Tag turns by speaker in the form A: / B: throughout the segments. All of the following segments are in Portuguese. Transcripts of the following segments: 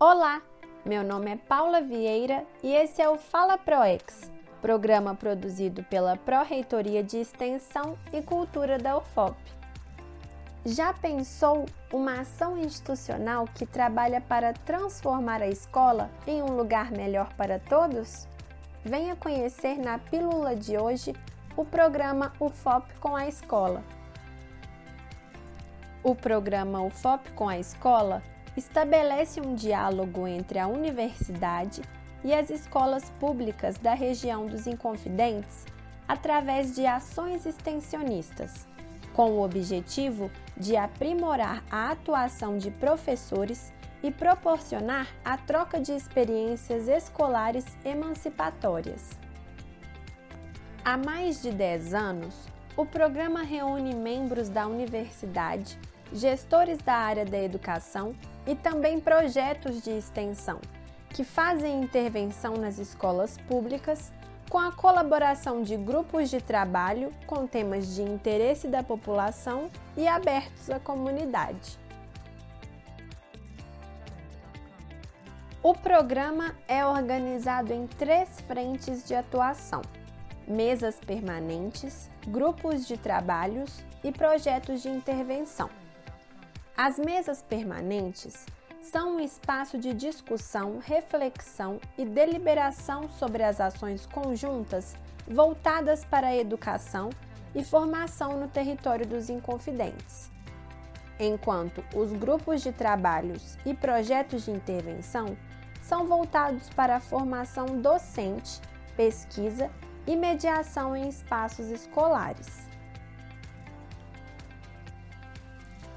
A: Olá, meu nome é Paula Vieira e esse é o Fala ProEx, programa produzido pela Pró-Reitoria de Extensão e Cultura da UFOP. Já pensou uma ação institucional que trabalha para transformar a escola em um lugar melhor para todos? Venha conhecer na pílula de hoje o programa UFOP com a Escola. O programa UFOP com a Escola estabelece um diálogo entre a universidade e as escolas públicas da região dos Inconfidentes através de ações extensionistas, com o objetivo de aprimorar a atuação de professores e proporcionar a troca de experiências escolares emancipatórias. Há mais de 10 anos, o programa reúne membros da universidade, gestores da área da educação e também projetos de extensão, que fazem intervenção nas escolas públicas com a colaboração de grupos de trabalho com temas de interesse da população e abertos à comunidade. O programa é organizado em três frentes de atuação: mesas permanentes, grupos de trabalhos e projetos de intervenção. As mesas permanentes são um espaço de discussão, reflexão e deliberação sobre as ações conjuntas voltadas para a educação e formação no território dos Inconfidentes. Enquanto os grupos de trabalhos e projetos de intervenção são voltados para a formação docente, pesquisa e mediação em espaços escolares.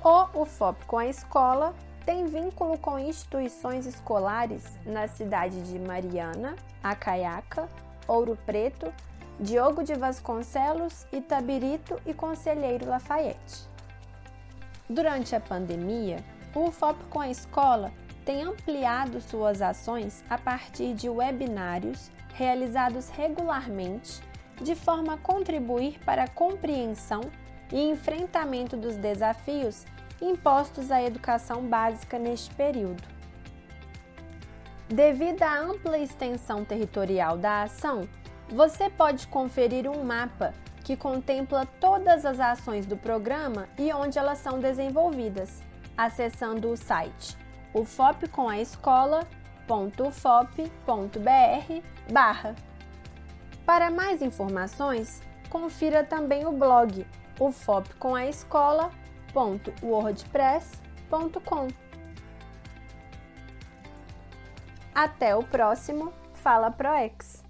A: O UFOP com a escola tem vínculo com instituições escolares na cidade de Mariana, Acaiaca, Ouro Preto, Diogo de Vasconcelos, Itabirito e Conselheiro Lafayette. Durante a pandemia, o UFOP com a escola tem ampliado suas ações a partir de webinários realizados regularmente, de forma a contribuir para a compreensão e enfrentamento dos desafios impostos à educação básica neste período. Devido à ampla extensão territorial da ação, você pode conferir um mapa que contempla todas as ações do programa e onde elas são desenvolvidas, acessando o site ufopcomaescola.ufop.br barra. Para mais informações, confira também o blog ufopcomaescola.com www.wordpress.com. Até o próximo Fala ProEx!